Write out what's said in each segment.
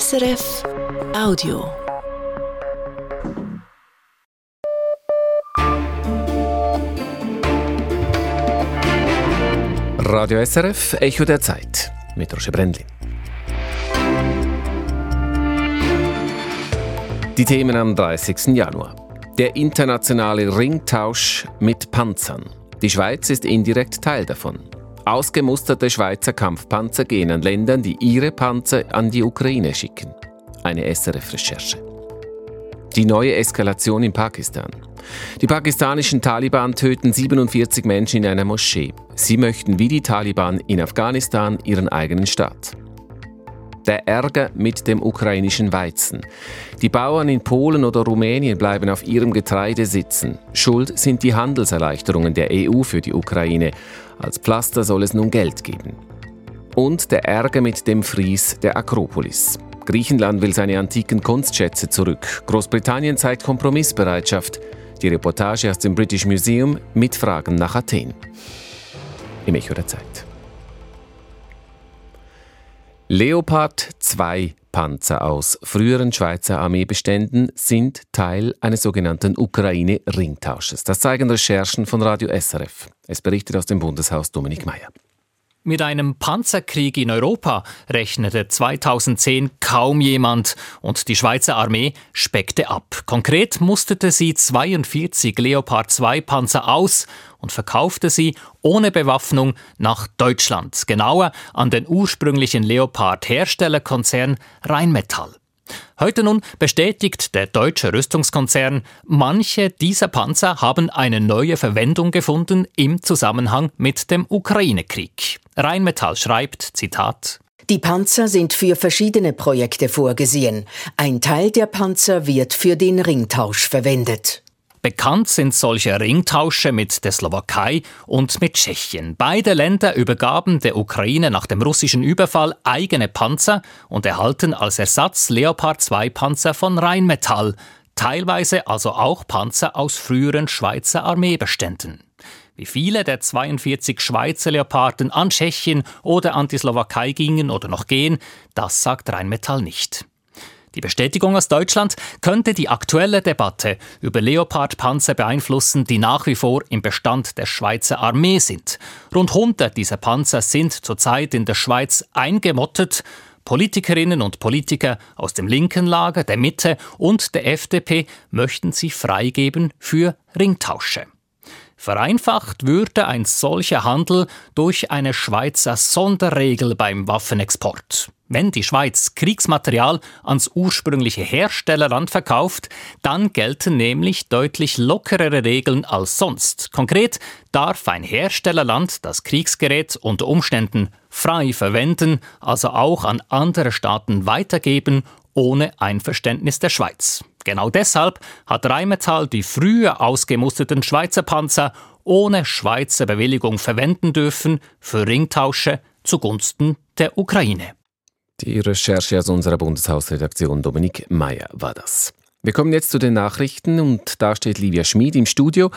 SRF Audio. Radio SRF, Echo der Zeit mit Roger Brendlin. Die Themen am 30. Januar. Der internationale Ringtausch mit Panzern. Die Schweiz ist indirekt Teil davon. Ausgemusterte Schweizer Kampfpanzer gehen an Ländern, die ihre Panzer an die Ukraine schicken. Eine SRF-Recherche. Die neue Eskalation in Pakistan. Die pakistanischen Taliban töten 47 Menschen in einer Moschee. Sie möchten wie die Taliban in Afghanistan ihren eigenen Staat. Der Ärger mit dem ukrainischen Weizen. Die Bauern in Polen oder Rumänien bleiben auf ihrem Getreide sitzen. Schuld sind die Handelserleichterungen der EU für die Ukraine. Als Pflaster soll es nun Geld geben. Und der Ärger mit dem Fries der Akropolis. Griechenland will seine antiken Kunstschätze zurück. Großbritannien zeigt Kompromissbereitschaft. Die Reportage aus dem British Museum mit Fragen nach Athen. Im Echo der Zeit. Leopard 2 Panzer aus früheren Schweizer Armeebeständen sind Teil eines sogenannten Ukraine-Ringtausches. Das zeigen Recherchen von Radio SRF. Es berichtet aus dem Bundeshaus Dominik Mayer. Mit einem Panzerkrieg in Europa rechnete 2010 kaum jemand und die Schweizer Armee speckte ab. Konkret musterte sie 42 Leopard 2 Panzer aus und verkaufte sie ohne Bewaffnung nach Deutschland, genauer an den ursprünglichen Leopard-Herstellerkonzern Rheinmetall. Heute nun bestätigt der deutsche Rüstungskonzern, manche dieser Panzer haben eine neue Verwendung gefunden im Zusammenhang mit dem Ukraine-Krieg. Rheinmetall schreibt, Zitat, die Panzer sind für verschiedene Projekte vorgesehen. Ein Teil der Panzer wird für den Ringtausch verwendet. Bekannt sind solche Ringtausche mit der Slowakei und mit Tschechien. Beide Länder übergaben der Ukraine nach dem russischen Überfall eigene Panzer und erhalten als Ersatz Leopard 2 Panzer von Rheinmetall, teilweise also auch Panzer aus früheren Schweizer Armeebeständen. Wie viele der 42 Schweizer Leoparden an Tschechien oder an die Slowakei gingen oder noch gehen, das sagt Rheinmetall nicht. Die Bestätigung aus Deutschland könnte die aktuelle Debatte über Leopard-Panzer beeinflussen, die nach wie vor im Bestand der Schweizer Armee sind. Rund 100 dieser Panzer sind zurzeit in der Schweiz eingemottet. Politikerinnen und Politiker aus dem linken Lager, der Mitte und der FDP möchten sie freigeben für Ringtausche. Vereinfacht würde ein solcher Handel durch eine Schweizer Sonderregel beim Waffenexport. Wenn die Schweiz Kriegsmaterial ans ursprüngliche Herstellerland verkauft, dann gelten nämlich deutlich lockerere Regeln als sonst. Konkret darf ein Herstellerland das Kriegsgerät unter Umständen frei verwenden, also auch an andere Staaten weitergeben, ohne Einverständnis der Schweiz. Genau deshalb hat Rheinmetall die früher ausgemusterten Schweizer Panzer ohne Schweizer Bewilligung verwenden dürfen für Ringtausche zugunsten der Ukraine. Die Recherche aus unserer Bundeshausredaktion Dominik Mayer war das. Wir kommen jetzt zu den Nachrichten und da steht Livia Schmid im Studio.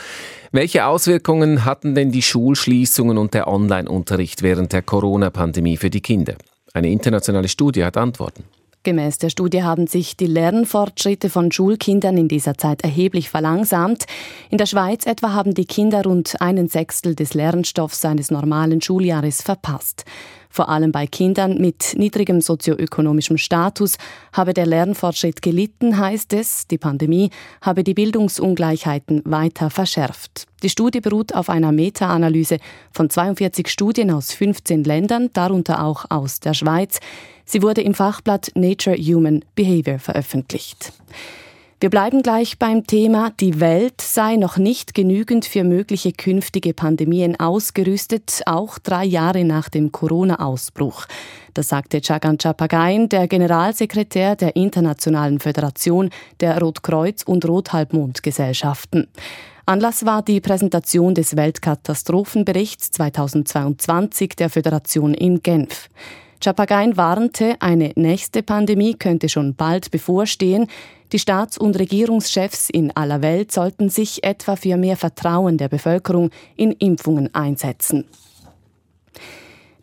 Welche Auswirkungen hatten denn die Schulschließungen und der Online-Unterricht während der Corona-Pandemie für die Kinder? Eine internationale Studie hat Antworten. Gemäß der Studie haben sich die Lernfortschritte von Schulkindern in dieser Zeit erheblich verlangsamt. In der Schweiz etwa haben die Kinder rund einen Sechstel des Lernstoffs eines normalen Schuljahres verpasst. Vor allem bei Kindern mit niedrigem sozioökonomischem Status habe der Lernfortschritt gelitten, heißt es. Die Pandemie habe die Bildungsungleichheiten weiter verschärft. Die Studie beruht auf einer Meta-Analyse von 42 Studien aus 15 Ländern, darunter auch aus der Schweiz. Sie wurde im Fachblatt Nature Human Behavior veröffentlicht. Wir bleiben gleich beim Thema, die Welt sei noch nicht genügend für mögliche künftige Pandemien ausgerüstet, auch drei Jahre nach dem Corona-Ausbruch. Das sagte Chagan Chapagain, der Generalsekretär der Internationalen Föderation der Rotkreuz- und Rothalbmondgesellschaften. Anlass war die Präsentation des Weltkatastrophenberichts 2022 der Föderation in Genf. Chapagain warnte, eine nächste Pandemie könnte schon bald bevorstehen. Die Staats- und Regierungschefs in aller Welt sollten sich etwa für mehr Vertrauen der Bevölkerung in Impfungen einsetzen.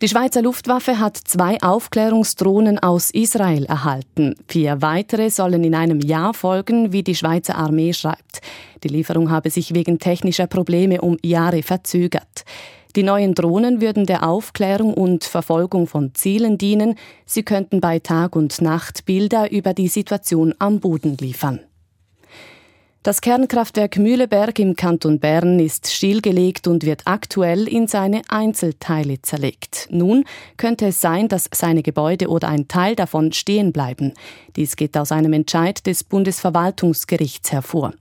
Die Schweizer Luftwaffe hat zwei Aufklärungsdrohnen aus Israel erhalten. Vier weitere sollen in einem Jahr folgen, wie die Schweizer Armee schreibt. Die Lieferung habe sich wegen technischer Probleme um Jahre verzögert. Die neuen Drohnen würden der Aufklärung und Verfolgung von Zielen dienen. Sie könnten bei Tag und Nacht Bilder über die Situation am Boden liefern. Das Kernkraftwerk Mühleberg im Kanton Bern ist stillgelegt und wird aktuell in seine Einzelteile zerlegt. Nun könnte es sein, dass seine Gebäude oder ein Teil davon stehen bleiben. Dies geht aus einem Entscheid des Bundesverwaltungsgerichts hervor.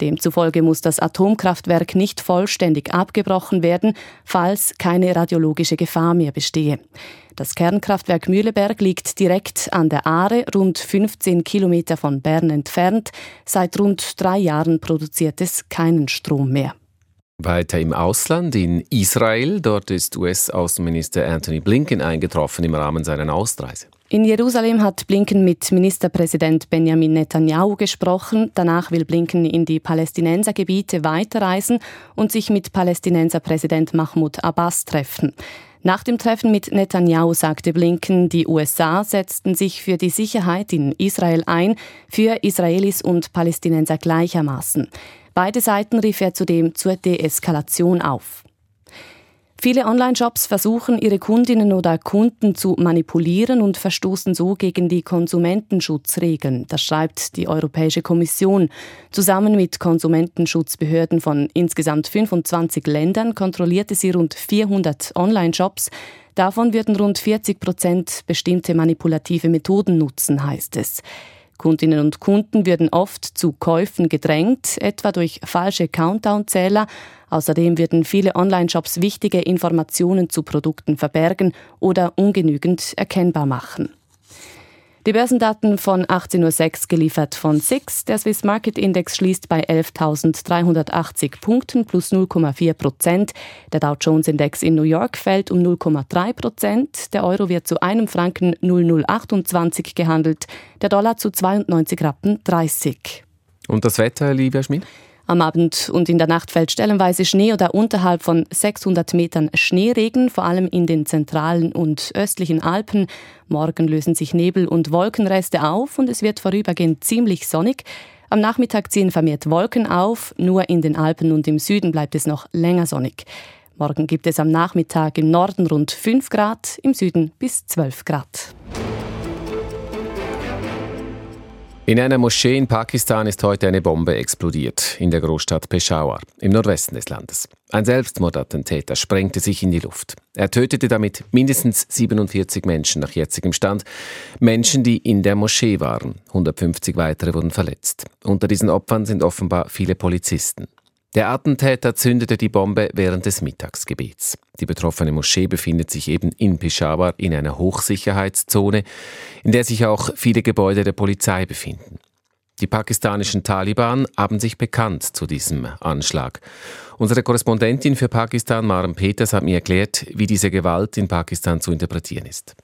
Demzufolge muss das Atomkraftwerk nicht vollständig abgebrochen werden, falls keine radiologische Gefahr mehr bestehe. Das Kernkraftwerk Mühleberg liegt direkt an der Aare, rund 15 Kilometer von Bern entfernt. Seit rund drei Jahren produziert es keinen Strom mehr. Weiter im Ausland, in Israel. Dort ist US-Außenminister Anthony Blinken eingetroffen im Rahmen seiner Ausreise. In Jerusalem hat Blinken mit Ministerpräsident Benjamin Netanyahu gesprochen. Danach will Blinken in die Palästinensergebiete weiterreisen und sich mit Palästinenserpräsident Mahmoud Abbas treffen. Nach dem Treffen mit Netanyahu sagte Blinken, die USA setzten sich für die Sicherheit in Israel ein, für Israelis und Palästinenser gleichermaßen. Beide Seiten rief er zudem zur Deeskalation auf. Viele Online-Shops versuchen, ihre Kundinnen oder Kunden zu manipulieren und verstoßen so gegen die Konsumentenschutzregeln. Das schreibt die Europäische Kommission. Zusammen mit Konsumentenschutzbehörden von insgesamt 25 Ländern kontrollierte sie rund 400 Online-Shops. Davon würden rund 40 Prozent bestimmte manipulative Methoden nutzen, heißt es. Kundinnen und Kunden würden oft zu Käufen gedrängt, etwa durch falsche Countdown-Zähler. Außerdem würden viele Online-Shops wichtige Informationen zu Produkten verbergen oder ungenügend erkennbar machen. Die Börsendaten von 18.06 Uhr geliefert von SIX. Der Swiss Market Index schließt bei 11.380 Punkten plus 0,4 Prozent. Der Dow Jones Index in New York fällt um 0,3 Prozent. Der Euro wird zu einem Franken 0,028 gehandelt. Der Dollar zu 92 Rappen 30. Und das Wetter, lieber Schmidt? Am Abend und in der Nacht fällt stellenweise Schnee oder unterhalb von 600 Metern Schneeregen, vor allem in den zentralen und östlichen Alpen. Morgen lösen sich Nebel und Wolkenreste auf und es wird vorübergehend ziemlich sonnig. Am Nachmittag ziehen vermehrt Wolken auf, nur in den Alpen und im Süden bleibt es noch länger sonnig. Morgen gibt es am Nachmittag im Norden rund 5 Grad, im Süden bis 12 Grad. In einer Moschee in Pakistan ist heute eine Bombe explodiert, in der Großstadt Peshawar, im Nordwesten des Landes. Ein Selbstmordattentäter sprengte sich in die Luft. Er tötete damit mindestens 47 Menschen nach jetzigem Stand. Menschen, die in der Moschee waren. 150 weitere wurden verletzt. Unter diesen Opfern sind offenbar viele Polizisten. Der Attentäter zündete die Bombe während des Mittagsgebets. Die betroffene Moschee befindet sich eben in Peshawar in einer Hochsicherheitszone, in der sich auch viele Gebäude der Polizei befinden. Die pakistanischen Taliban haben sich bekannt zu diesem Anschlag. Unsere Korrespondentin für Pakistan, Maren Peters, hat mir erklärt, wie diese Gewalt in Pakistan zu interpretieren ist.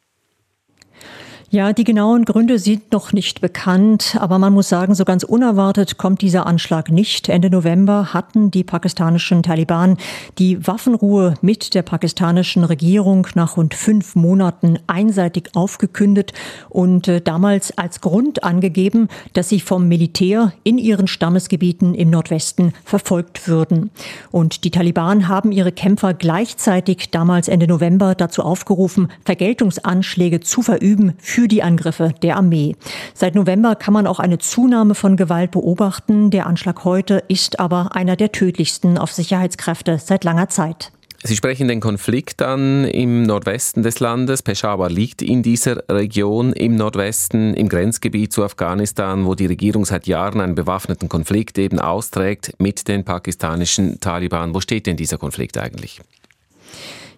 Ja, die genauen Gründe sind noch nicht bekannt, aber man muss sagen, so ganz unerwartet kommt dieser Anschlag nicht. Ende November hatten die pakistanischen Taliban die Waffenruhe mit der pakistanischen Regierung nach rund fünf Monaten einseitig aufgekündet und äh, damals als Grund angegeben, dass sie vom Militär in ihren Stammesgebieten im Nordwesten verfolgt würden. Und die Taliban haben ihre Kämpfer gleichzeitig damals Ende November dazu aufgerufen, Vergeltungsanschläge zu verüben für für die Angriffe der Armee. Seit November kann man auch eine Zunahme von Gewalt beobachten. Der Anschlag heute ist aber einer der tödlichsten auf Sicherheitskräfte seit langer Zeit. Sie sprechen den Konflikt an im Nordwesten des Landes. Peshawar liegt in dieser Region im Nordwesten, im Grenzgebiet zu Afghanistan, wo die Regierung seit Jahren einen bewaffneten Konflikt eben austrägt mit den pakistanischen Taliban. Wo steht denn dieser Konflikt eigentlich?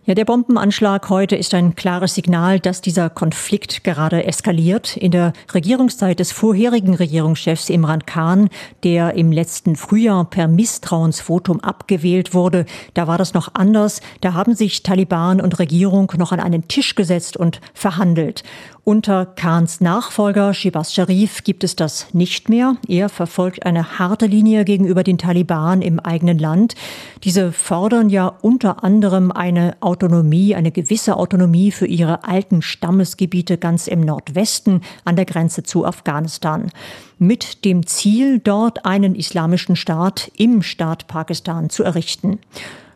Ja, der Bombenanschlag heute ist ein klares Signal, dass dieser Konflikt gerade eskaliert. In der Regierungszeit des vorherigen Regierungschefs Imran Khan, der im letzten Frühjahr per Misstrauensvotum abgewählt wurde, da war das noch anders. Da haben sich Taliban und Regierung noch an einen Tisch gesetzt und verhandelt. Unter Khans Nachfolger Shibas Sharif gibt es das nicht mehr. Er verfolgt eine harte Linie gegenüber den Taliban im eigenen Land. Diese fordern ja unter anderem eine Autonomie, eine gewisse Autonomie für ihre alten Stammesgebiete ganz im Nordwesten an der Grenze zu Afghanistan. Mit dem Ziel, dort einen islamischen Staat im Staat Pakistan zu errichten.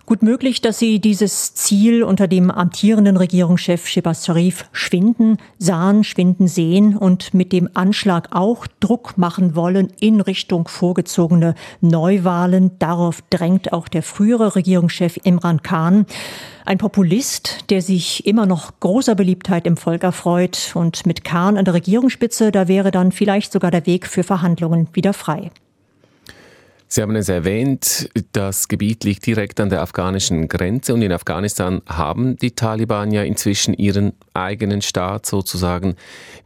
Gut möglich, dass sie dieses Ziel unter dem amtierenden Regierungschef Shehbaz Sharif schwinden sahen, schwinden sehen und mit dem Anschlag auch Druck machen wollen in Richtung vorgezogene Neuwahlen. Darauf drängt auch der frühere Regierungschef Imran Khan. Ein Populist, der sich immer noch großer Beliebtheit im Volk erfreut. Und mit Khan an der Regierungsspitze, da wäre dann vielleicht sogar der Weg für Verhandlungen wieder frei. Sie haben es erwähnt, das Gebiet liegt direkt an der afghanischen Grenze und in Afghanistan haben die Taliban ja inzwischen ihren eigenen Staat sozusagen.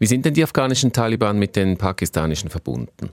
Wie sind denn die afghanischen Taliban mit den pakistanischen verbunden?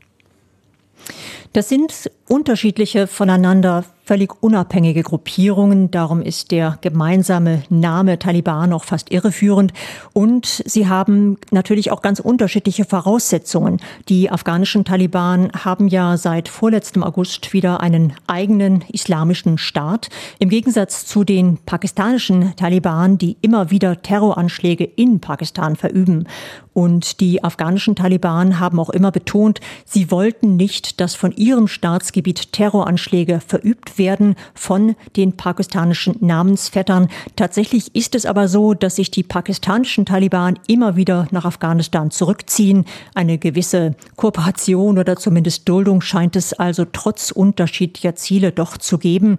Das sind unterschiedliche voneinander völlig unabhängige Gruppierungen. Darum ist der gemeinsame Name Taliban auch fast irreführend. Und sie haben natürlich auch ganz unterschiedliche Voraussetzungen. Die afghanischen Taliban haben ja seit vorletztem August wieder einen eigenen islamischen Staat. Im Gegensatz zu den pakistanischen Taliban, die immer wieder Terroranschläge in Pakistan verüben. Und die afghanischen Taliban haben auch immer betont, sie wollten nicht, dass von ihrem Staatsgebiet Terroranschläge verübt werden von den pakistanischen Namensvettern. Tatsächlich ist es aber so, dass sich die pakistanischen Taliban immer wieder nach Afghanistan zurückziehen. Eine gewisse Kooperation oder zumindest Duldung scheint es also trotz unterschiedlicher Ziele doch zu geben.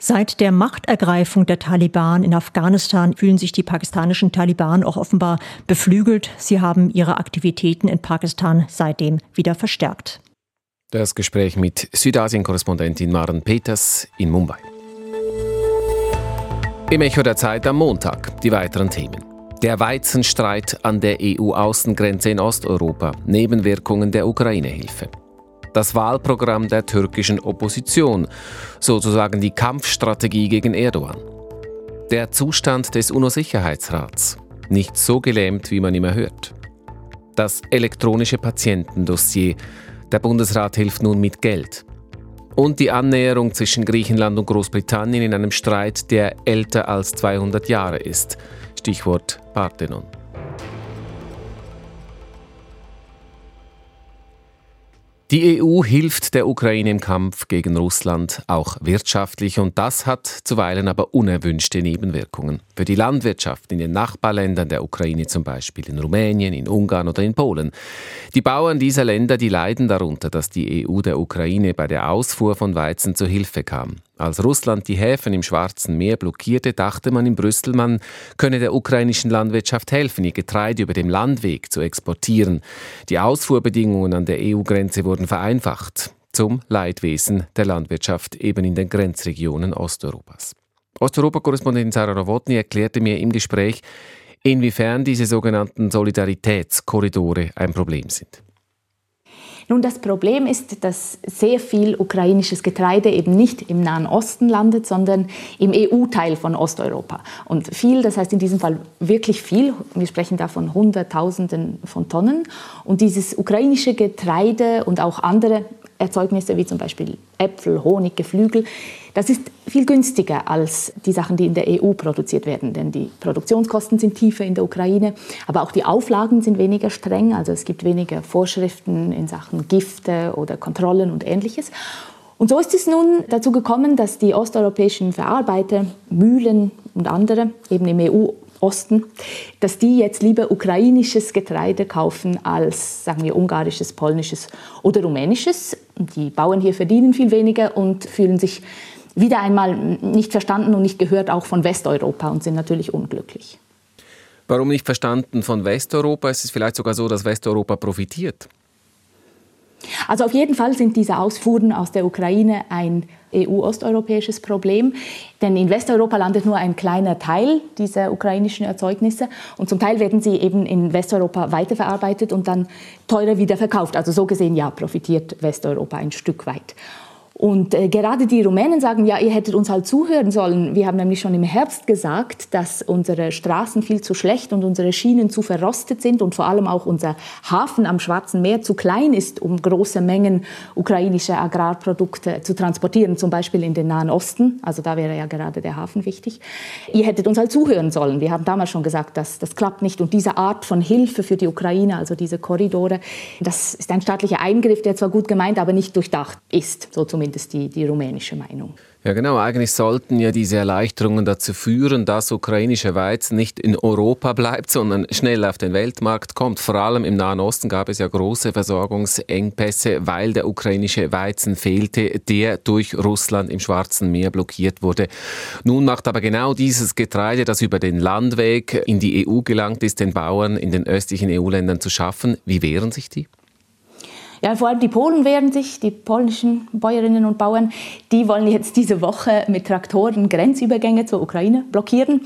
Seit der Machtergreifung der Taliban in Afghanistan fühlen sich die pakistanischen Taliban auch offenbar beflügelt. Sie haben ihre Aktivitäten in Pakistan seitdem wieder verstärkt. Das Gespräch mit Südasien-Korrespondentin Maren Peters in Mumbai. Im Echo der Zeit am Montag die weiteren Themen. Der Weizenstreit an der EU-Außengrenze in Osteuropa, Nebenwirkungen der Ukraine-Hilfe. Das Wahlprogramm der türkischen Opposition, sozusagen die Kampfstrategie gegen Erdogan. Der Zustand des UNO-Sicherheitsrats, nicht so gelähmt, wie man immer hört. Das elektronische Patientendossier, der Bundesrat hilft nun mit Geld. Und die Annäherung zwischen Griechenland und Großbritannien in einem Streit, der älter als 200 Jahre ist. Stichwort Parthenon. Die EU hilft der Ukraine im Kampf gegen Russland auch wirtschaftlich und das hat zuweilen aber unerwünschte Nebenwirkungen. Für die Landwirtschaft in den Nachbarländern der Ukraine zum Beispiel, in Rumänien, in Ungarn oder in Polen. Die Bauern dieser Länder, die leiden darunter, dass die EU der Ukraine bei der Ausfuhr von Weizen zu Hilfe kam. Als Russland die Häfen im Schwarzen Meer blockierte, dachte man in Brüssel, man könne der ukrainischen Landwirtschaft helfen, ihr Getreide über dem Landweg zu exportieren. Die Ausfuhrbedingungen an der EU-Grenze wurden vereinfacht, zum Leidwesen der Landwirtschaft eben in den Grenzregionen Osteuropas. Osteuropa-Korrespondentin Sarah Nowotny erklärte mir im Gespräch, inwiefern diese sogenannten Solidaritätskorridore ein Problem sind. Nun, das Problem ist, dass sehr viel ukrainisches Getreide eben nicht im Nahen Osten landet, sondern im EU-Teil von Osteuropa. Und viel, das heißt in diesem Fall wirklich viel, wir sprechen da von Hunderttausenden von Tonnen. Und dieses ukrainische Getreide und auch andere Erzeugnisse wie zum Beispiel Äpfel, Honig, Geflügel, das ist viel günstiger als die Sachen, die in der EU produziert werden, denn die Produktionskosten sind tiefer in der Ukraine, aber auch die Auflagen sind weniger streng, also es gibt weniger Vorschriften in Sachen Gifte oder Kontrollen und ähnliches. Und so ist es nun dazu gekommen, dass die osteuropäischen Verarbeiter, Mühlen und andere eben im EU Osten, dass die jetzt lieber ukrainisches Getreide kaufen als, sagen wir, ungarisches, polnisches oder rumänisches. Die Bauern hier verdienen viel weniger und fühlen sich wieder einmal nicht verstanden und nicht gehört auch von Westeuropa und sind natürlich unglücklich. Warum nicht verstanden von Westeuropa? Ist es vielleicht sogar so, dass Westeuropa profitiert? Also auf jeden Fall sind diese Ausfuhren aus der Ukraine ein EU-osteuropäisches Problem, denn in Westeuropa landet nur ein kleiner Teil dieser ukrainischen Erzeugnisse und zum Teil werden sie eben in Westeuropa weiterverarbeitet und dann teurer wieder verkauft. Also so gesehen ja, profitiert Westeuropa ein Stück weit. Und äh, gerade die Rumänen sagen, ja, ihr hättet uns halt zuhören sollen. Wir haben nämlich schon im Herbst gesagt, dass unsere Straßen viel zu schlecht und unsere Schienen zu verrostet sind und vor allem auch unser Hafen am Schwarzen Meer zu klein ist, um große Mengen ukrainischer Agrarprodukte zu transportieren, zum Beispiel in den Nahen Osten. Also da wäre ja gerade der Hafen wichtig. Ihr hättet uns halt zuhören sollen. Wir haben damals schon gesagt, dass das klappt nicht. Und diese Art von Hilfe für die Ukraine, also diese Korridore, das ist ein staatlicher Eingriff, der zwar gut gemeint, aber nicht durchdacht ist, so zumindest zumindest die, die rumänische Meinung. Ja, genau. Eigentlich sollten ja diese Erleichterungen dazu führen, dass ukrainische Weizen nicht in Europa bleibt, sondern schnell auf den Weltmarkt kommt. Vor allem im Nahen Osten gab es ja große Versorgungsengpässe, weil der ukrainische Weizen fehlte, der durch Russland im Schwarzen Meer blockiert wurde. Nun macht aber genau dieses Getreide, das über den Landweg in die EU gelangt ist, den Bauern in den östlichen EU-Ländern zu schaffen. Wie wehren sich die? Ja, vor allem die Polen wehren sich, die polnischen Bäuerinnen und Bauern, die wollen jetzt diese Woche mit Traktoren Grenzübergänge zur Ukraine blockieren.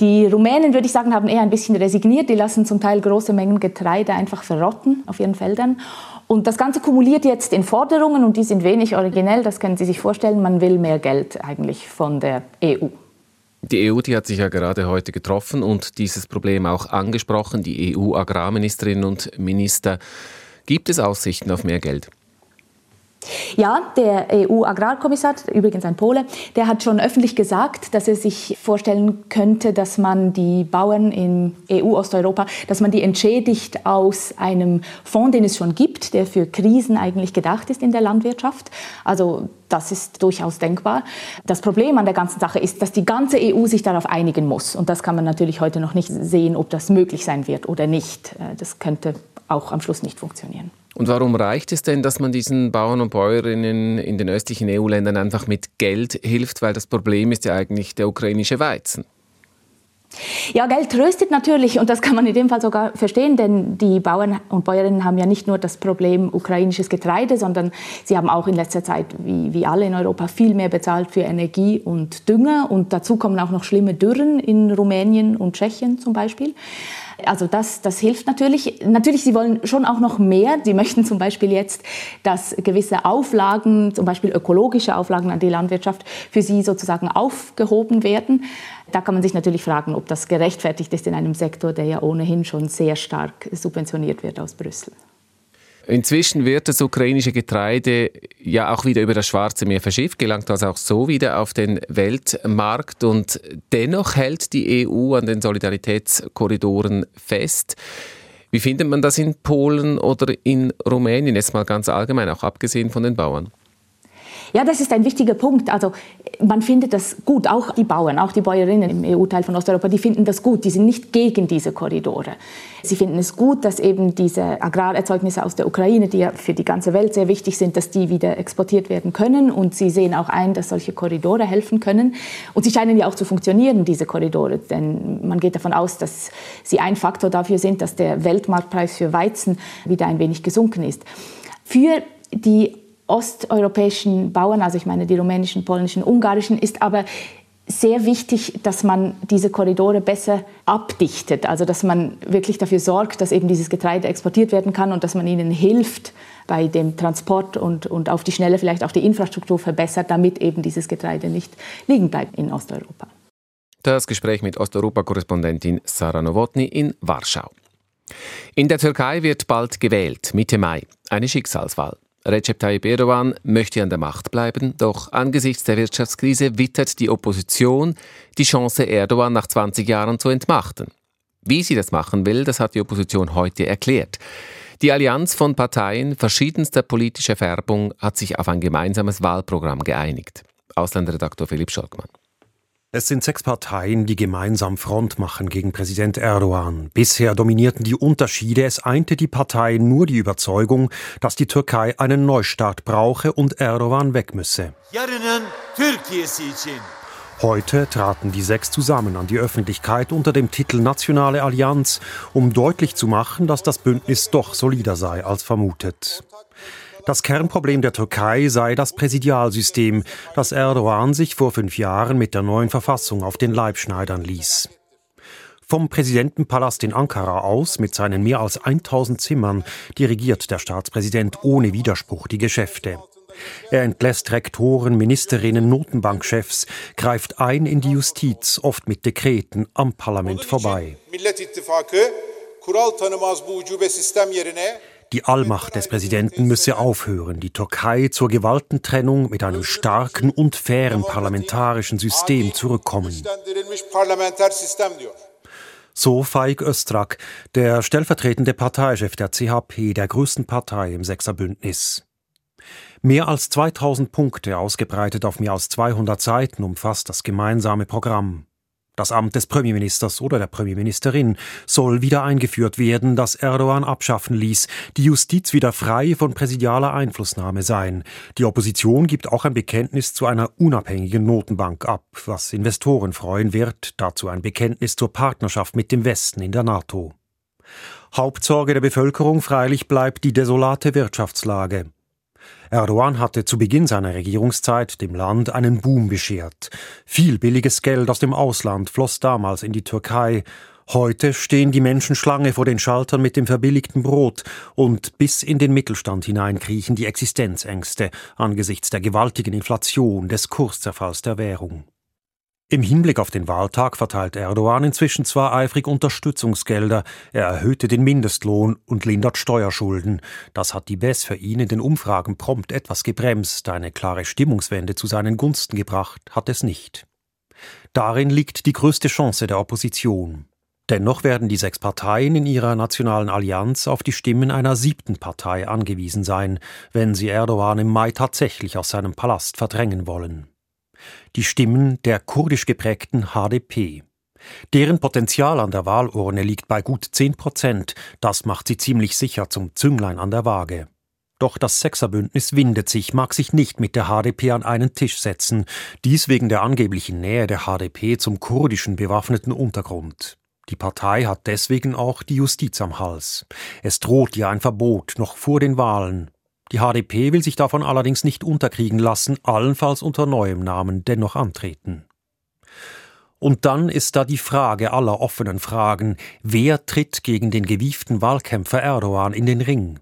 Die Rumänen, würde ich sagen, haben eher ein bisschen resigniert. Die lassen zum Teil große Mengen Getreide einfach verrotten auf ihren Feldern. Und das Ganze kumuliert jetzt in Forderungen und die sind wenig originell. Das können Sie sich vorstellen. Man will mehr Geld eigentlich von der EU. Die EU, die hat sich ja gerade heute getroffen und dieses Problem auch angesprochen. Die EU-Agrarministerinnen und Minister Gibt es Aussichten auf mehr Geld? Ja, der EU-Agrarkommissar, übrigens ein Pole, der hat schon öffentlich gesagt, dass er sich vorstellen könnte, dass man die Bauern in EU-Osteuropa, dass man die entschädigt aus einem Fonds, den es schon gibt, der für Krisen eigentlich gedacht ist in der Landwirtschaft. Also das ist durchaus denkbar. Das Problem an der ganzen Sache ist, dass die ganze EU sich darauf einigen muss. Und das kann man natürlich heute noch nicht sehen, ob das möglich sein wird oder nicht. Das könnte auch am Schluss nicht funktionieren. Und warum reicht es denn, dass man diesen Bauern und Bäuerinnen in den östlichen EU-Ländern einfach mit Geld hilft? Weil das Problem ist ja eigentlich der ukrainische Weizen. Ja, Geld tröstet natürlich und das kann man in dem Fall sogar verstehen, denn die Bauern und Bäuerinnen haben ja nicht nur das Problem ukrainisches Getreide, sondern sie haben auch in letzter Zeit, wie, wie alle in Europa, viel mehr bezahlt für Energie und Dünger und dazu kommen auch noch schlimme Dürren in Rumänien und Tschechien zum Beispiel. Also das, das hilft natürlich. Natürlich, sie wollen schon auch noch mehr. Sie möchten zum Beispiel jetzt, dass gewisse Auflagen, zum Beispiel ökologische Auflagen an die Landwirtschaft, für sie sozusagen aufgehoben werden. Da kann man sich natürlich fragen, ob das gerechtfertigt ist in einem Sektor, der ja ohnehin schon sehr stark subventioniert wird aus Brüssel. Inzwischen wird das ukrainische Getreide ja auch wieder über das Schwarze Meer verschifft, gelangt also auch so wieder auf den Weltmarkt und dennoch hält die EU an den Solidaritätskorridoren fest. Wie findet man das in Polen oder in Rumänien, jetzt mal ganz allgemein, auch abgesehen von den Bauern? Ja, das ist ein wichtiger Punkt. Also man findet das gut, auch die Bauern, auch die Bäuerinnen im EU-Teil von Osteuropa, die finden das gut. Die sind nicht gegen diese Korridore. Sie finden es gut, dass eben diese Agrarerzeugnisse aus der Ukraine, die ja für die ganze Welt sehr wichtig sind, dass die wieder exportiert werden können. Und sie sehen auch ein, dass solche Korridore helfen können. Und sie scheinen ja auch zu funktionieren, diese Korridore. Denn man geht davon aus, dass sie ein Faktor dafür sind, dass der Weltmarktpreis für Weizen wieder ein wenig gesunken ist. Für die osteuropäischen Bauern, also ich meine die rumänischen, polnischen, ungarischen, ist aber sehr wichtig, dass man diese Korridore besser abdichtet, also dass man wirklich dafür sorgt, dass eben dieses Getreide exportiert werden kann und dass man ihnen hilft bei dem Transport und, und auf die Schnelle vielleicht auch die Infrastruktur verbessert, damit eben dieses Getreide nicht liegen bleibt in Osteuropa. Das Gespräch mit Osteuropa-Korrespondentin Sarah Nowotny in Warschau. In der Türkei wird bald gewählt, Mitte Mai. Eine Schicksalswahl. Recep Tayyip Erdogan möchte an der Macht bleiben, doch angesichts der Wirtschaftskrise wittert die Opposition die Chance, Erdogan nach 20 Jahren zu entmachten. Wie sie das machen will, das hat die Opposition heute erklärt. Die Allianz von Parteien verschiedenster politischer Färbung hat sich auf ein gemeinsames Wahlprogramm geeinigt. Ausländerredaktor Philipp Scholkmann. Es sind sechs Parteien, die gemeinsam Front machen gegen Präsident Erdogan. Bisher dominierten die Unterschiede. Es einte die Parteien nur die Überzeugung, dass die Türkei einen Neustart brauche und Erdogan weg müsse. Heute traten die sechs zusammen an die Öffentlichkeit unter dem Titel Nationale Allianz, um deutlich zu machen, dass das Bündnis doch solider sei als vermutet. Das Kernproblem der Türkei sei das Präsidialsystem, das Erdogan sich vor fünf Jahren mit der neuen Verfassung auf den Leib schneidern ließ. Vom Präsidentenpalast in Ankara aus mit seinen mehr als 1000 Zimmern dirigiert der Staatspräsident ohne Widerspruch die Geschäfte. Er entlässt Rektoren, Ministerinnen, Notenbankchefs, greift ein in die Justiz, oft mit Dekreten am Parlament vorbei. Die Allmacht des Präsidenten müsse aufhören, die Türkei zur Gewaltentrennung mit einem starken und fairen parlamentarischen System zurückkommen. So Faik Öztrak, der stellvertretende Parteichef der CHP, der größten Partei im Sechserbündnis. Mehr als 2000 Punkte, ausgebreitet auf mehr als 200 Seiten, umfasst das gemeinsame Programm. Das Amt des Premierministers oder der Premierministerin soll wieder eingeführt werden, das Erdogan abschaffen ließ, die Justiz wieder frei von präsidialer Einflussnahme sein. Die Opposition gibt auch ein Bekenntnis zu einer unabhängigen Notenbank ab, was Investoren freuen wird, dazu ein Bekenntnis zur Partnerschaft mit dem Westen in der NATO. Hauptsorge der Bevölkerung freilich bleibt die desolate Wirtschaftslage. Erdogan hatte zu Beginn seiner Regierungszeit dem Land einen Boom beschert. Viel billiges Geld aus dem Ausland floss damals in die Türkei. Heute stehen die Menschen Schlange vor den Schaltern mit dem verbilligten Brot und bis in den Mittelstand hinein kriechen die Existenzängste angesichts der gewaltigen Inflation, des Kurszerfalls der Währung. Im Hinblick auf den Wahltag verteilt Erdogan inzwischen zwar eifrig Unterstützungsgelder, er erhöhte den Mindestlohn und lindert Steuerschulden. Das hat die BES für ihn in den Umfragen prompt etwas gebremst, eine klare Stimmungswende zu seinen Gunsten gebracht hat es nicht. Darin liegt die größte Chance der Opposition. Dennoch werden die sechs Parteien in ihrer nationalen Allianz auf die Stimmen einer siebten Partei angewiesen sein, wenn sie Erdogan im Mai tatsächlich aus seinem Palast verdrängen wollen die Stimmen der kurdisch geprägten HDP. Deren Potenzial an der Wahlurne liegt bei gut 10 Prozent. Das macht sie ziemlich sicher zum Zünglein an der Waage. Doch das Sechserbündnis windet sich, mag sich nicht mit der HDP an einen Tisch setzen. Dies wegen der angeblichen Nähe der HDP zum kurdischen bewaffneten Untergrund. Die Partei hat deswegen auch die Justiz am Hals. Es droht ihr ein Verbot noch vor den Wahlen. Die HDP will sich davon allerdings nicht unterkriegen lassen, allenfalls unter neuem Namen dennoch antreten. Und dann ist da die Frage aller offenen Fragen, wer tritt gegen den gewieften Wahlkämpfer Erdogan in den Ring?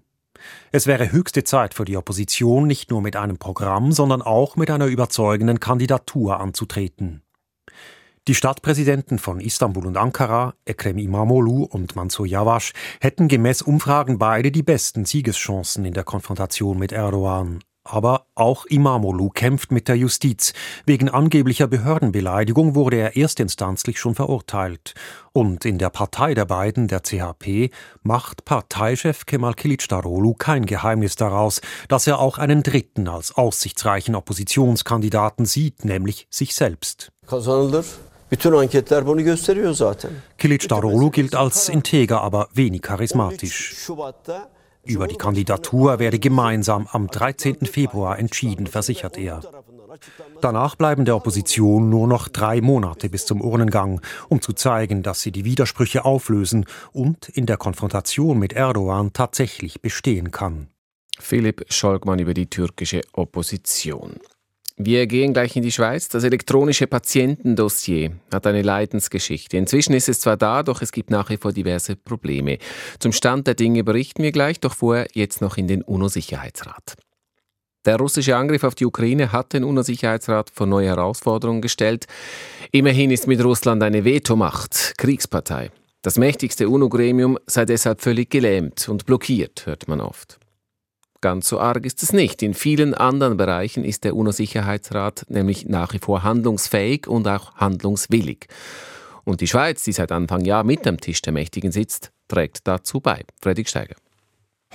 Es wäre höchste Zeit für die Opposition, nicht nur mit einem Programm, sondern auch mit einer überzeugenden Kandidatur anzutreten. Die Stadtpräsidenten von Istanbul und Ankara, Ekrem Imamoglu und Mansur Yavaş, hätten gemäß Umfragen beide die besten Siegeschancen in der Konfrontation mit Erdogan. Aber auch Imamoglu kämpft mit der Justiz. Wegen angeblicher Behördenbeleidigung wurde er erstinstanzlich schon verurteilt. Und in der Partei der beiden, der CHP, macht Parteichef Kemal Kilicdaroglu kein Geheimnis daraus, dass er auch einen dritten als aussichtsreichen Oppositionskandidaten sieht, nämlich sich selbst. Bütün anketler bunu gösteriyor zaten. Kilicdaroglu gilt als integer, aber wenig charismatisch. Über die Kandidatur werde gemeinsam am 13. Februar entschieden, versichert er. Danach bleiben der Opposition nur noch drei Monate bis zum Urnengang, um zu zeigen, dass sie die Widersprüche auflösen und in der Konfrontation mit Erdogan tatsächlich bestehen kann. Philipp Scholgmann über die türkische Opposition. Wir gehen gleich in die Schweiz. Das elektronische Patientendossier hat eine Leidensgeschichte. Inzwischen ist es zwar da, doch es gibt nach wie vor diverse Probleme. Zum Stand der Dinge berichten wir gleich, doch vorher jetzt noch in den UNO-Sicherheitsrat. Der russische Angriff auf die Ukraine hat den UNO-Sicherheitsrat vor neue Herausforderungen gestellt. Immerhin ist mit Russland eine Vetomacht, Kriegspartei. Das mächtigste UNO-Gremium sei deshalb völlig gelähmt und blockiert, hört man oft. Ganz so arg ist es nicht. In vielen anderen Bereichen ist der UNO-Sicherheitsrat nämlich nach wie vor handlungsfähig und auch handlungswillig. Und die Schweiz, die seit Anfang Jahr mit am Tisch der Mächtigen sitzt, trägt dazu bei. Fredrik Steiger.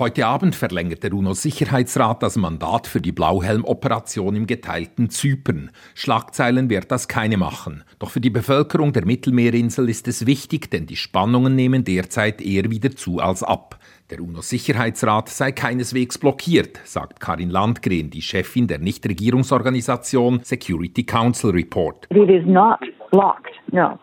Heute Abend verlängert der UNO-Sicherheitsrat das Mandat für die Blauhelm-Operation im geteilten Zypern. Schlagzeilen wird das keine machen. Doch für die Bevölkerung der Mittelmeerinsel ist es wichtig, denn die Spannungen nehmen derzeit eher wieder zu als ab. Der UNO-Sicherheitsrat sei keineswegs blockiert, sagt Karin Landgren, die Chefin der Nichtregierungsorganisation Security Council Report. It is not.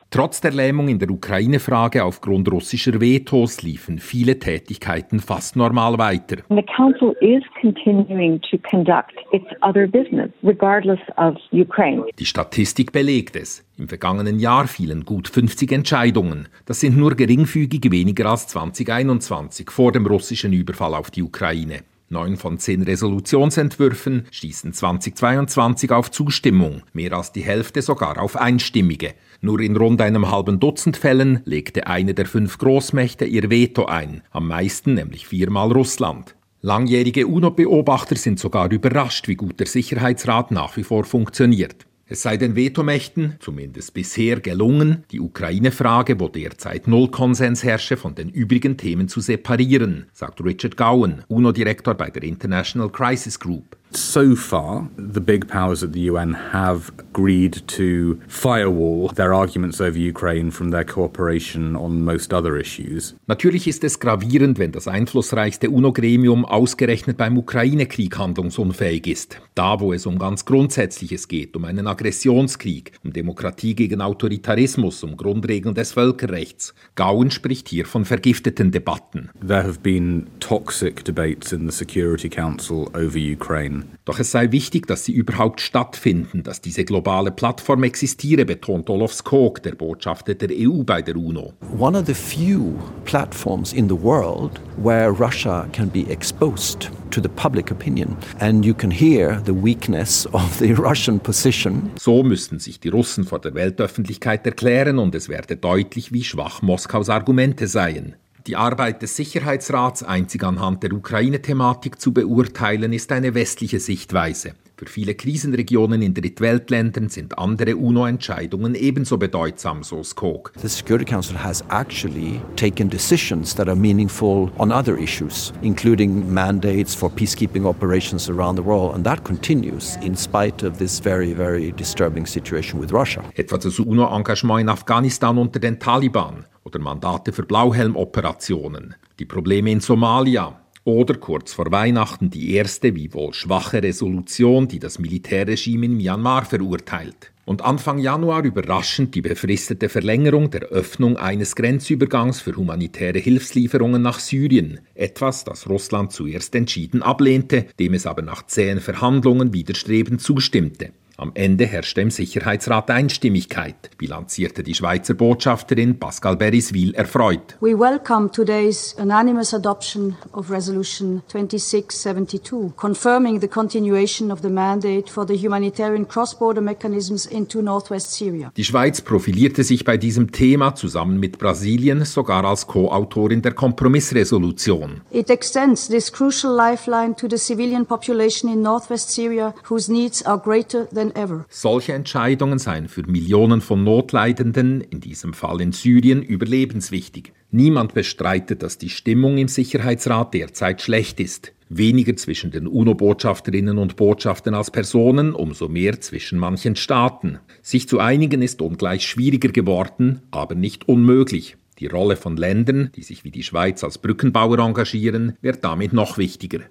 Trotz der Lähmung in der Ukraine-Frage aufgrund russischer Vetos liefen viele Tätigkeiten fast normal weiter. The council is continuing to conduct its other business, regardless of Ukraine. Die Statistik belegt es. Im vergangenen Jahr fielen gut 50 Entscheidungen. Das sind nur geringfügig weniger als 2021 vor dem russischen Überfall auf die Ukraine. Neun von zehn Resolutionsentwürfen stießen 2022 auf Zustimmung, mehr als die Hälfte sogar auf einstimmige. Nur in rund einem halben Dutzend Fällen legte eine der fünf Großmächte ihr Veto ein, am meisten nämlich viermal Russland. Langjährige UNO-Beobachter sind sogar überrascht, wie gut der Sicherheitsrat nach wie vor funktioniert. Es sei den Vetomächten, zumindest bisher, gelungen, die Ukraine-Frage, wo derzeit null Konsens herrsche, von den übrigen Themen zu separieren, sagt Richard Gowan, UNO-Direktor bei der International Crisis Group. So far, the big powers at the UN have agreed to firewall their arguments over Ukraine from their cooperation on most other issues. Natürlich ist es gravierend, wenn das einflussreichste UNO-Gremium ausgerechnet beim Ukraine-Krieg handlungsunfähig ist. Da, wo es um ganz Grundsätzliches geht, um einen Aggressionskrieg, um Demokratie gegen Autoritarismus, um Grundregeln des Völkerrechts. Gauen spricht hier von vergifteten Debatten. There have been toxic debates in the Security Council over Ukraine. Doch es sei wichtig, dass sie überhaupt stattfinden, dass diese globale Plattform existiere, betont Olof Skog, der Botschafter der EU bei der UNO. One of the few platforms in the world where Russia can be exposed to the public opinion and you can hear the weakness of the Russian position. So müssten sich die Russen vor der Weltöffentlichkeit erklären und es werde deutlich, wie schwach Moskaus Argumente seien. Die Arbeit des Sicherheitsrats einzig anhand der Ukraine-Thematik zu beurteilen, ist eine westliche Sichtweise. Für viele Krisenregionen in Drittweltländern sind andere UNO-Entscheidungen ebenso bedeutsam, so Skog. The Security Council has actually taken decisions that are meaningful on other issues, including mandates for peacekeeping operations around the world, and that continues in spite of this very, very disturbing situation with Russia. Etwa das UNO-Engagement in Afghanistan unter den Taliban oder Mandate für Blauhelmoperationen, die Probleme in Somalia, oder kurz vor Weihnachten die erste, wie wohl schwache Resolution, die das Militärregime in Myanmar verurteilt. Und Anfang Januar überraschend die befristete Verlängerung der Öffnung eines Grenzübergangs für humanitäre Hilfslieferungen nach Syrien, etwas, das Russland zuerst entschieden ablehnte, dem es aber nach zähen Verhandlungen widerstrebend zustimmte. Am Ende herrschte im Sicherheitsrat Einstimmigkeit, bilanzierte die Schweizer Botschafterin Pascal Beriswil erfreut. We welcome today's unanimous adoption of Resolution 2672, confirming the continuation of the mandate for the humanitarian cross-border mechanisms into northwest Syria. Die Schweiz profilierte sich bei diesem Thema zusammen mit Brasilien sogar als Co-Autorin der Kompromissresolution. It extends this crucial lifeline to the civilian population in northwest Syria whose needs are greater than. Solche Entscheidungen seien für Millionen von Notleidenden, in diesem Fall in Syrien, überlebenswichtig. Niemand bestreitet, dass die Stimmung im Sicherheitsrat derzeit schlecht ist. Weniger zwischen den UNO-Botschafterinnen und Botschaftern als Personen, umso mehr zwischen manchen Staaten. Sich zu einigen ist ungleich schwieriger geworden, aber nicht unmöglich. Die Rolle von Ländern, die sich wie die Schweiz als Brückenbauer engagieren, wird damit noch wichtiger.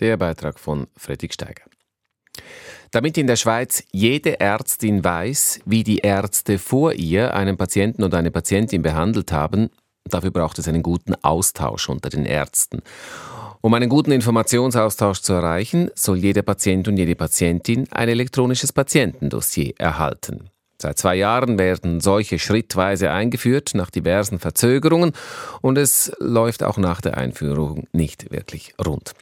Der Beitrag von Fredrik Steiger. Damit in der Schweiz jede Ärztin weiß, wie die Ärzte vor ihr einen Patienten oder eine Patientin behandelt haben, dafür braucht es einen guten Austausch unter den Ärzten. Um einen guten Informationsaustausch zu erreichen, soll jeder Patient und jede Patientin ein elektronisches Patientendossier erhalten. Seit zwei Jahren werden solche schrittweise eingeführt, nach diversen Verzögerungen, und es läuft auch nach der Einführung nicht wirklich rund.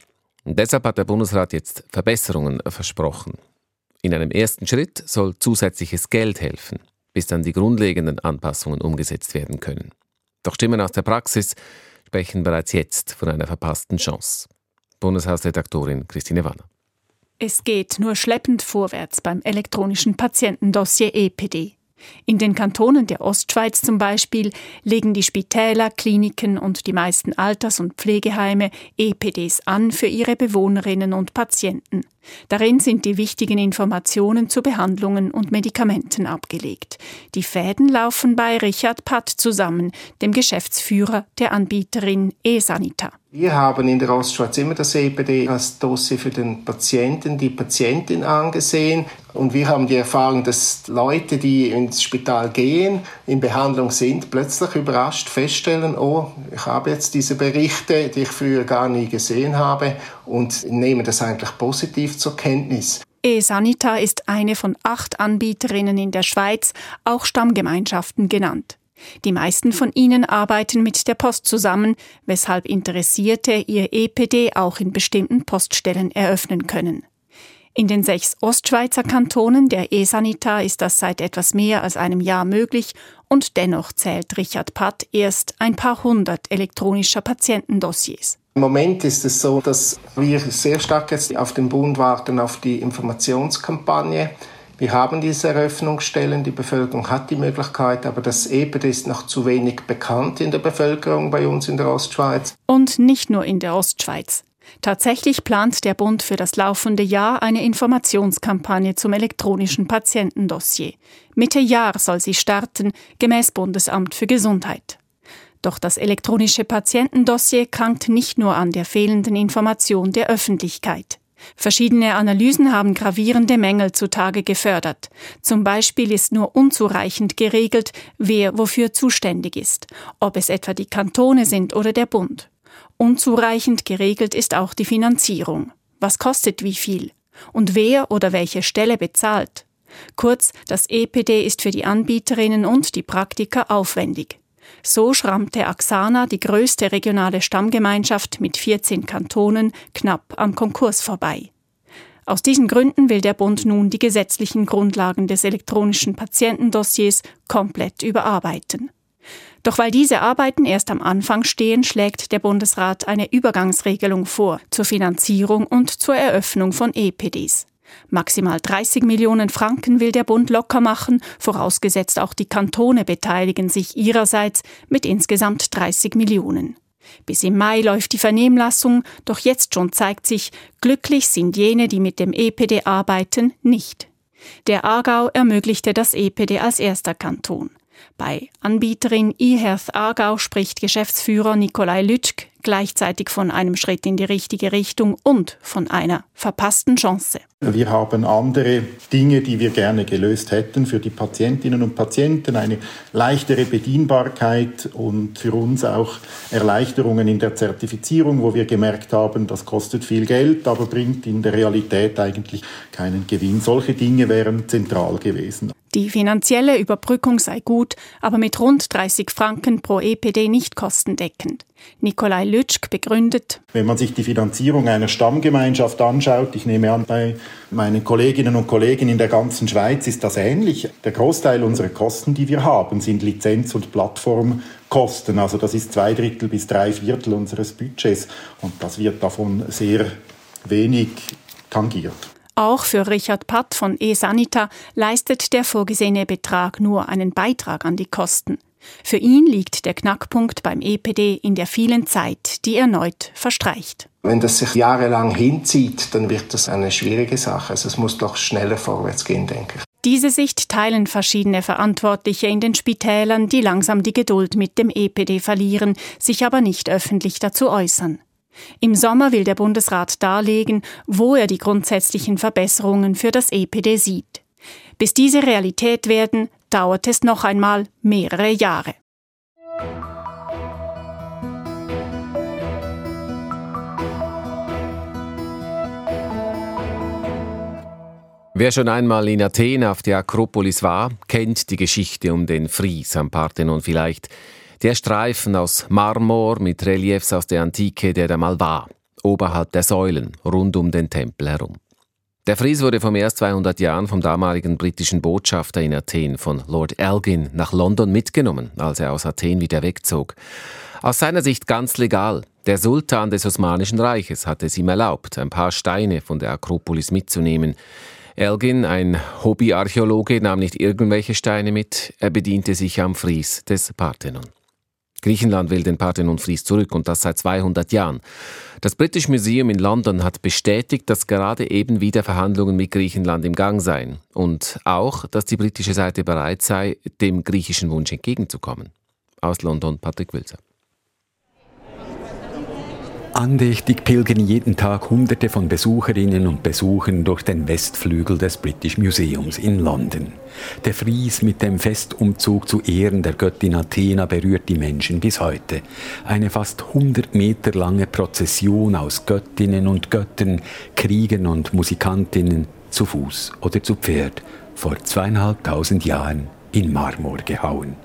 Und deshalb hat der Bundesrat jetzt Verbesserungen versprochen. In einem ersten Schritt soll zusätzliches Geld helfen, bis dann die grundlegenden Anpassungen umgesetzt werden können. Doch Stimmen aus der Praxis sprechen bereits jetzt von einer verpassten Chance. Bundeshausredaktorin Christine Wanner. Es geht nur schleppend vorwärts beim elektronischen Patientendossier EPD. In den Kantonen der Ostschweiz zum Beispiel legen die Spitäler, Kliniken und die meisten Alters- und Pflegeheime EPDs an für ihre Bewohnerinnen und Patienten. Darin sind die wichtigen Informationen zu Behandlungen und Medikamenten abgelegt. Die Fäden laufen bei Richard Patt zusammen, dem Geschäftsführer der Anbieterin eSanita. Wir haben in der Ostschweiz immer das EPD als Dossier für den Patienten, die Patientin angesehen. Und wir haben die Erfahrung, dass Leute, die ins Spital gehen, in Behandlung sind, plötzlich überrascht feststellen, oh, ich habe jetzt diese Berichte, die ich früher gar nie gesehen habe und nehmen das eigentlich positiv zur Kenntnis. eSanita ist eine von acht Anbieterinnen in der Schweiz, auch Stammgemeinschaften genannt. Die meisten von ihnen arbeiten mit der Post zusammen, weshalb Interessierte ihr EPD auch in bestimmten Poststellen eröffnen können. In den sechs Ostschweizer Kantonen der E-Sanita ist das seit etwas mehr als einem Jahr möglich und dennoch zählt Richard Patt erst ein paar hundert elektronischer Patientendossiers. Im Moment ist es so, dass wir sehr stark jetzt auf den Bund warten, auf die Informationskampagne. Wir haben diese Eröffnungsstellen, die Bevölkerung hat die Möglichkeit, aber das EPD ist noch zu wenig bekannt in der Bevölkerung bei uns in der Ostschweiz. Und nicht nur in der Ostschweiz. Tatsächlich plant der Bund für das laufende Jahr eine Informationskampagne zum elektronischen Patientendossier. Mitte Jahr soll sie starten, gemäß Bundesamt für Gesundheit. Doch das elektronische Patientendossier krankt nicht nur an der fehlenden Information der Öffentlichkeit. Verschiedene Analysen haben gravierende Mängel zutage gefördert. Zum Beispiel ist nur unzureichend geregelt, wer wofür zuständig ist, ob es etwa die Kantone sind oder der Bund. Unzureichend geregelt ist auch die Finanzierung. Was kostet wie viel? Und wer oder welche Stelle bezahlt? Kurz, das EPD ist für die Anbieterinnen und die Praktiker aufwendig. So schrammte Axana, die größte regionale Stammgemeinschaft mit 14 Kantonen, knapp am Konkurs vorbei. Aus diesen Gründen will der Bund nun die gesetzlichen Grundlagen des elektronischen Patientendossiers komplett überarbeiten. Doch weil diese Arbeiten erst am Anfang stehen, schlägt der Bundesrat eine Übergangsregelung vor zur Finanzierung und zur Eröffnung von EPDs. Maximal 30 Millionen Franken will der Bund locker machen, vorausgesetzt auch die Kantone beteiligen sich ihrerseits mit insgesamt 30 Millionen. Bis im Mai läuft die Vernehmlassung, doch jetzt schon zeigt sich, glücklich sind jene, die mit dem EPD arbeiten, nicht. Der Aargau ermöglichte das EPD als erster Kanton. Bei Anbieterin eHealth Aargau spricht Geschäftsführer Nikolai Lütschk gleichzeitig von einem Schritt in die richtige Richtung und von einer verpassten Chance. Wir haben andere Dinge, die wir gerne gelöst hätten für die Patientinnen und Patienten, eine leichtere Bedienbarkeit und für uns auch Erleichterungen in der Zertifizierung, wo wir gemerkt haben, das kostet viel Geld, aber bringt in der Realität eigentlich keinen Gewinn. Solche Dinge wären zentral gewesen. Die finanzielle Überbrückung sei gut, aber mit rund 30 Franken pro EPD nicht kostendeckend. Nikolai Lütschk begründet. Wenn man sich die Finanzierung einer Stammgemeinschaft anschaut, ich nehme an, bei meinen Kolleginnen und Kollegen in der ganzen Schweiz ist das ähnlich. Der Großteil unserer Kosten, die wir haben, sind Lizenz- und Plattformkosten. Also das ist zwei Drittel bis drei Viertel unseres Budgets und das wird davon sehr wenig tangiert. Auch für Richard Patt von eSanita leistet der vorgesehene Betrag nur einen Beitrag an die Kosten. Für ihn liegt der Knackpunkt beim EPD in der vielen Zeit, die erneut verstreicht. Wenn das sich jahrelang hinzieht, dann wird das eine schwierige Sache. Also es muss doch schneller vorwärts gehen, denke ich. Diese Sicht teilen verschiedene Verantwortliche in den Spitälern, die langsam die Geduld mit dem EPD verlieren, sich aber nicht öffentlich dazu äußern. Im Sommer will der Bundesrat darlegen, wo er die grundsätzlichen Verbesserungen für das EPD sieht. Bis diese Realität werden, dauert es noch einmal mehrere Jahre. Wer schon einmal in Athen auf der Akropolis war, kennt die Geschichte um den Fries am Parthenon vielleicht. Der Streifen aus Marmor mit Reliefs aus der Antike, der da mal war, oberhalb der Säulen, rund um den Tempel herum. Der Fries wurde vor mehr als 200 Jahren vom damaligen britischen Botschafter in Athen von Lord Elgin nach London mitgenommen, als er aus Athen wieder wegzog. Aus seiner Sicht ganz legal. Der Sultan des Osmanischen Reiches hatte es ihm erlaubt, ein paar Steine von der Akropolis mitzunehmen. Elgin, ein Hobbyarchäologe, nahm nicht irgendwelche Steine mit, er bediente sich am Fries des Parthenon. Griechenland will den Parthenon-Fries zurück und das seit 200 Jahren. Das British Museum in London hat bestätigt, dass gerade eben wieder Verhandlungen mit Griechenland im Gang seien und auch, dass die britische Seite bereit sei, dem griechischen Wunsch entgegenzukommen. Aus London Patrick Wilser. Andächtig pilgern jeden Tag Hunderte von Besucherinnen und Besuchern durch den Westflügel des British Museums in London. Der Fries mit dem Festumzug zu Ehren der Göttin Athena berührt die Menschen bis heute. Eine fast 100 Meter lange Prozession aus Göttinnen und Göttern, Kriegern und Musikantinnen, zu Fuß oder zu Pferd, vor zweieinhalbtausend Jahren in Marmor gehauen.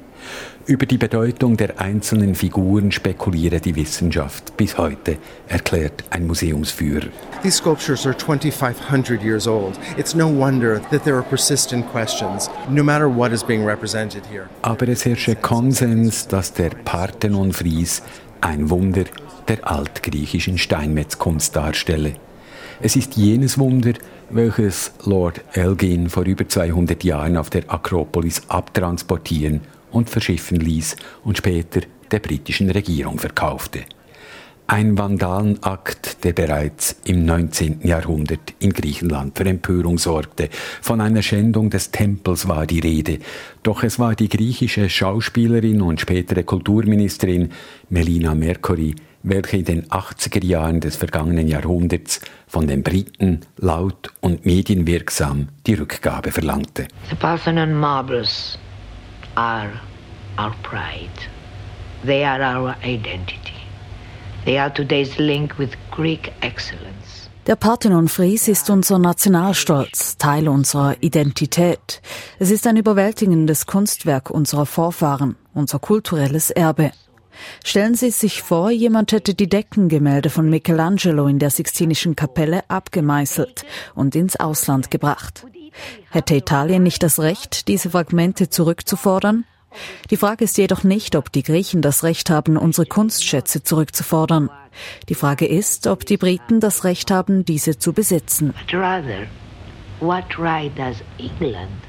Über die Bedeutung der einzelnen Figuren spekuliere die Wissenschaft bis heute, erklärt ein Museumsführer. These sculptures are 2500 years old. It's no wonder that there are persistent questions, no matter what is being represented here. Aber es herrsche Konsens, dass der Parthenon-Fries ein Wunder der altgriechischen Steinmetzkunst darstelle. Es ist jenes Wunder, welches Lord Elgin vor über 200 Jahren auf der Akropolis abtransportieren und verschiffen ließ und später der britischen Regierung verkaufte. Ein Vandalenakt, der bereits im 19. Jahrhundert in Griechenland für Empörung sorgte. Von einer Schändung des Tempels war die Rede. Doch es war die griechische Schauspielerin und spätere Kulturministerin Melina Mercury, welche in den 80er Jahren des vergangenen Jahrhunderts von den Briten laut und medienwirksam die Rückgabe verlangte. The Parthenon marbles are our pride. They are our identity. They are today's link with Greek excellence. Der Parthenon-Fries ist unser Nationalstolz, Teil unserer Identität. Es ist ein überwältigendes Kunstwerk unserer Vorfahren, unser kulturelles Erbe. Stellen Sie sich vor, jemand hätte die Deckengemälde von Michelangelo in der Sixtinischen Kapelle abgemeißelt und ins Ausland gebracht. Hätte Italien nicht das Recht, diese Fragmente zurückzufordern? Die Frage ist jedoch nicht, ob die Griechen das Recht haben, unsere Kunstschätze zurückzufordern. Die Frage ist, ob die Briten das Recht haben, diese zu besitzen. But rather, what right does England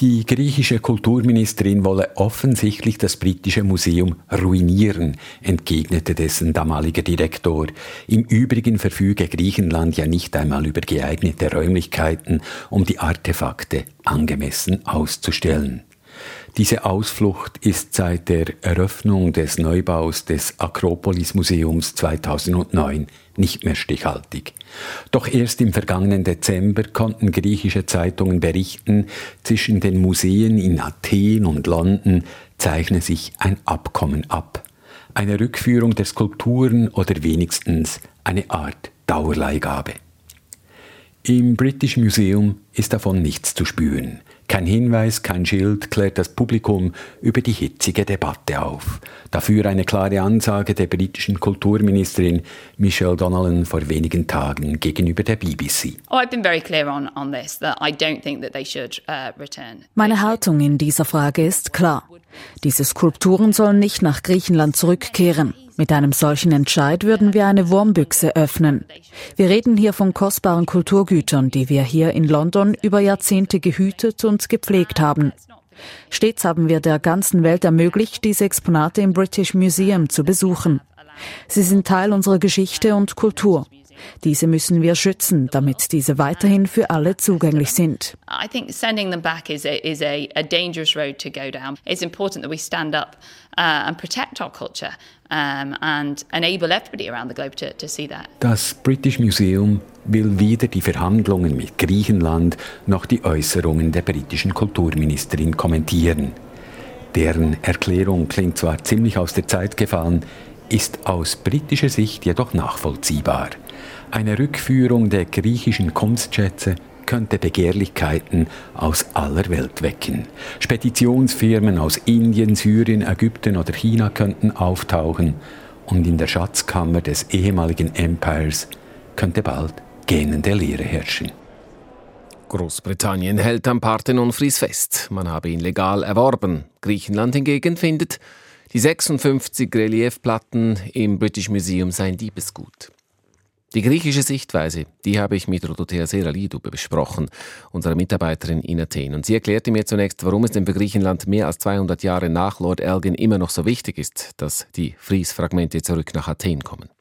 die griechische Kulturministerin wolle offensichtlich das britische Museum ruinieren, entgegnete dessen damaliger Direktor. Im Übrigen verfüge Griechenland ja nicht einmal über geeignete Räumlichkeiten, um die Artefakte angemessen auszustellen. Diese Ausflucht ist seit der Eröffnung des Neubaus des Akropolis Museums 2009 nicht mehr stichhaltig. Doch erst im vergangenen Dezember konnten griechische Zeitungen berichten, zwischen den Museen in Athen und London zeichne sich ein Abkommen ab. Eine Rückführung der Skulpturen oder wenigstens eine Art Dauerleihgabe. Im British Museum ist davon nichts zu spüren. Kein Hinweis, kein Schild klärt das Publikum über die hitzige Debatte auf. Dafür eine klare Ansage der britischen Kulturministerin Michelle Donnellan vor wenigen Tagen gegenüber der BBC. Oh, Meine Haltung in dieser Frage ist klar. Diese Skulpturen sollen nicht nach Griechenland zurückkehren. Mit einem solchen Entscheid würden wir eine Wurmbüchse öffnen. Wir reden hier von kostbaren Kulturgütern, die wir hier in London über Jahrzehnte gehütet und gepflegt haben. Stets haben wir der ganzen Welt ermöglicht, diese Exponate im British Museum zu besuchen. Sie sind Teil unserer Geschichte und Kultur. Diese müssen wir schützen, damit diese weiterhin für alle zugänglich sind. I think sending them back is a, is a, a dangerous road to go down. It's important that we stand up uh, and Das British Museum will weder die Verhandlungen mit Griechenland noch die Äußerungen der britischen Kulturministerin kommentieren. Deren Erklärung klingt zwar ziemlich aus der Zeit gefallen, ist aus britischer Sicht jedoch nachvollziehbar. Eine Rückführung der griechischen Kunstschätze könnte Begehrlichkeiten aus aller Welt wecken. Speditionsfirmen aus Indien, Syrien, Ägypten oder China könnten auftauchen und in der Schatzkammer des ehemaligen Empires könnte bald gähnende Leere herrschen. Großbritannien hält am Parthenon-Fries fest. Man habe ihn legal erworben. Griechenland hingegen findet, die 56 Reliefplatten im British Museum seien Diebesgut. Die griechische Sichtweise, die habe ich mit Rodothea Seralidou besprochen, unserer Mitarbeiterin in Athen. Und sie erklärte mir zunächst, warum es denn für Griechenland mehr als 200 Jahre nach Lord Elgin immer noch so wichtig ist, dass die Fries-Fragmente zurück nach Athen kommen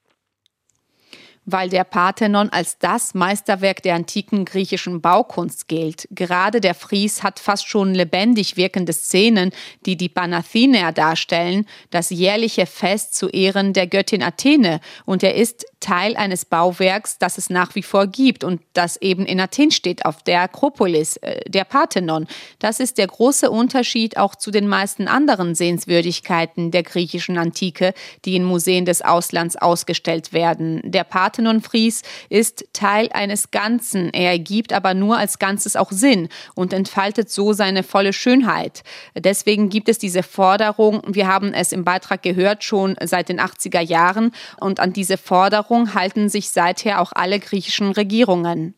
weil der Parthenon als das Meisterwerk der antiken griechischen Baukunst gilt. Gerade der Fries hat fast schon lebendig wirkende Szenen, die die Panathenäer darstellen, das jährliche Fest zu Ehren der Göttin Athene. Und er ist Teil eines Bauwerks, das es nach wie vor gibt und das eben in Athen steht, auf der Akropolis, äh, der Parthenon. Das ist der große Unterschied auch zu den meisten anderen Sehenswürdigkeiten der griechischen Antike, die in Museen des Auslands ausgestellt werden. Der Parthenon Parthenonfries ist Teil eines Ganzen. Er ergibt aber nur als Ganzes auch Sinn und entfaltet so seine volle Schönheit. Deswegen gibt es diese Forderung, wir haben es im Beitrag gehört, schon seit den 80er Jahren und an diese Forderung halten sich seither auch alle griechischen Regierungen.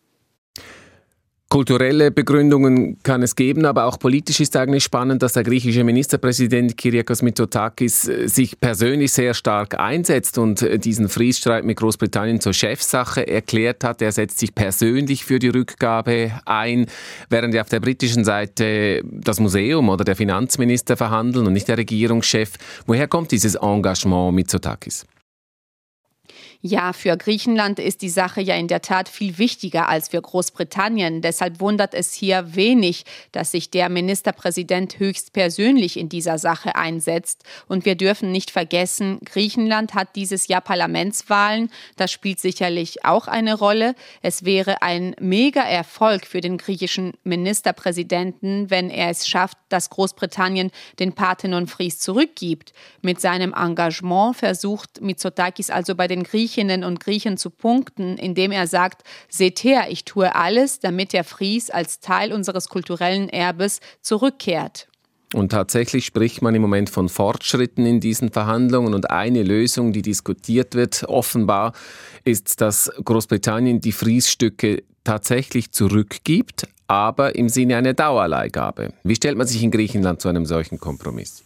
Kulturelle Begründungen kann es geben, aber auch politisch ist eigentlich spannend, dass der griechische Ministerpräsident Kyriakos Mitsotakis äh, sich persönlich sehr stark einsetzt und äh, diesen Friedensstreit mit Großbritannien zur Chefsache erklärt hat. Er setzt sich persönlich für die Rückgabe ein, während ja auf der britischen Seite das Museum oder der Finanzminister verhandeln und nicht der Regierungschef. Woher kommt dieses Engagement Mitsotakis? Ja, für Griechenland ist die Sache ja in der Tat viel wichtiger als für Großbritannien. Deshalb wundert es hier wenig, dass sich der Ministerpräsident höchstpersönlich in dieser Sache einsetzt. Und wir dürfen nicht vergessen, Griechenland hat dieses Jahr Parlamentswahlen. Das spielt sicherlich auch eine Rolle. Es wäre ein mega Erfolg für den griechischen Ministerpräsidenten, wenn er es schafft, dass Großbritannien den Parthenon Fries zurückgibt. Mit seinem Engagement versucht Mitsotakis also bei den Griechen Griechinnen und Griechen zu punkten, indem er sagt, seht her, ich tue alles, damit der Fries als Teil unseres kulturellen Erbes zurückkehrt. Und tatsächlich spricht man im Moment von Fortschritten in diesen Verhandlungen und eine Lösung, die diskutiert wird, offenbar, ist, dass Großbritannien die Friesstücke tatsächlich zurückgibt, aber im Sinne einer Dauerleihgabe. Wie stellt man sich in Griechenland zu einem solchen Kompromiss?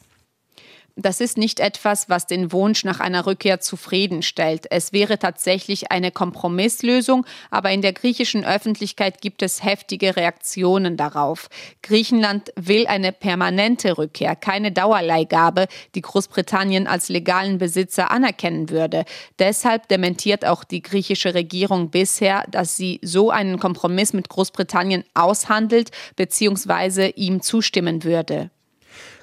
Das ist nicht etwas, was den Wunsch nach einer Rückkehr zufriedenstellt. Es wäre tatsächlich eine Kompromisslösung, aber in der griechischen Öffentlichkeit gibt es heftige Reaktionen darauf. Griechenland will eine permanente Rückkehr, keine Dauerleihgabe, die Großbritannien als legalen Besitzer anerkennen würde. Deshalb dementiert auch die griechische Regierung bisher, dass sie so einen Kompromiss mit Großbritannien aushandelt bzw. ihm zustimmen würde.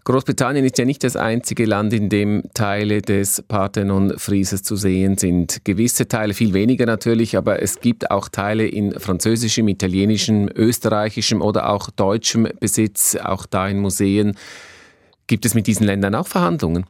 Großbritannien ist ja nicht das einzige Land, in dem Teile des Parthenon-Frieses zu sehen sind. Gewisse Teile, viel weniger natürlich, aber es gibt auch Teile in französischem, italienischem, österreichischem oder auch deutschem Besitz, auch da in Museen. Gibt es mit diesen Ländern auch Verhandlungen?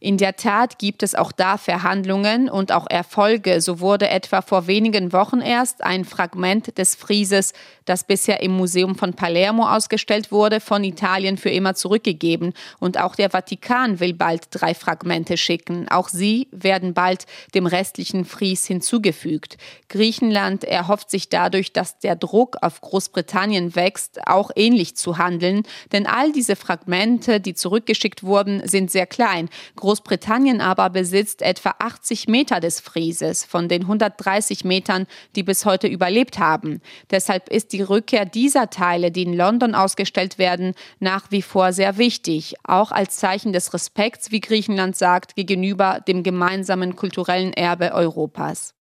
In der Tat gibt es auch da Verhandlungen und auch Erfolge. So wurde etwa vor wenigen Wochen erst ein Fragment des Frieses, das bisher im Museum von Palermo ausgestellt wurde, von Italien für immer zurückgegeben. Und auch der Vatikan will bald drei Fragmente schicken. Auch sie werden bald dem restlichen Fries hinzugefügt. Griechenland erhofft sich dadurch, dass der Druck auf Großbritannien wächst, auch ähnlich zu handeln. Denn all diese Fragmente, die zurückgeschickt wurden, sind sehr klein. Großbritannien aber besitzt etwa 80 Meter des Frieses von den 130 Metern, die bis heute überlebt haben. Deshalb ist die Rückkehr dieser Teile, die in London ausgestellt werden, nach wie vor sehr wichtig, auch als Zeichen des Respekts, wie Griechenland sagt, gegenüber dem gemeinsamen kulturellen Erbe Europas.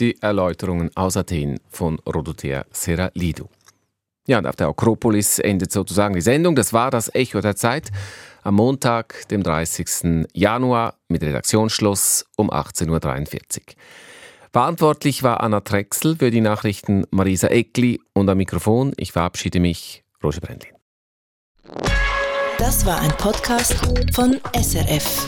Die Erläuterungen aus Athen von Rodothea Seralidou. Ja, und auf der Akropolis endet sozusagen die Sendung. Das war das Echo der Zeit am Montag, dem 30. Januar mit Redaktionsschluss um 18.43 Uhr. Verantwortlich war Anna Drechsel für die Nachrichten Marisa Eckli und am Mikrofon, ich verabschiede mich, Roger Brendlin. Das war ein Podcast von SRF.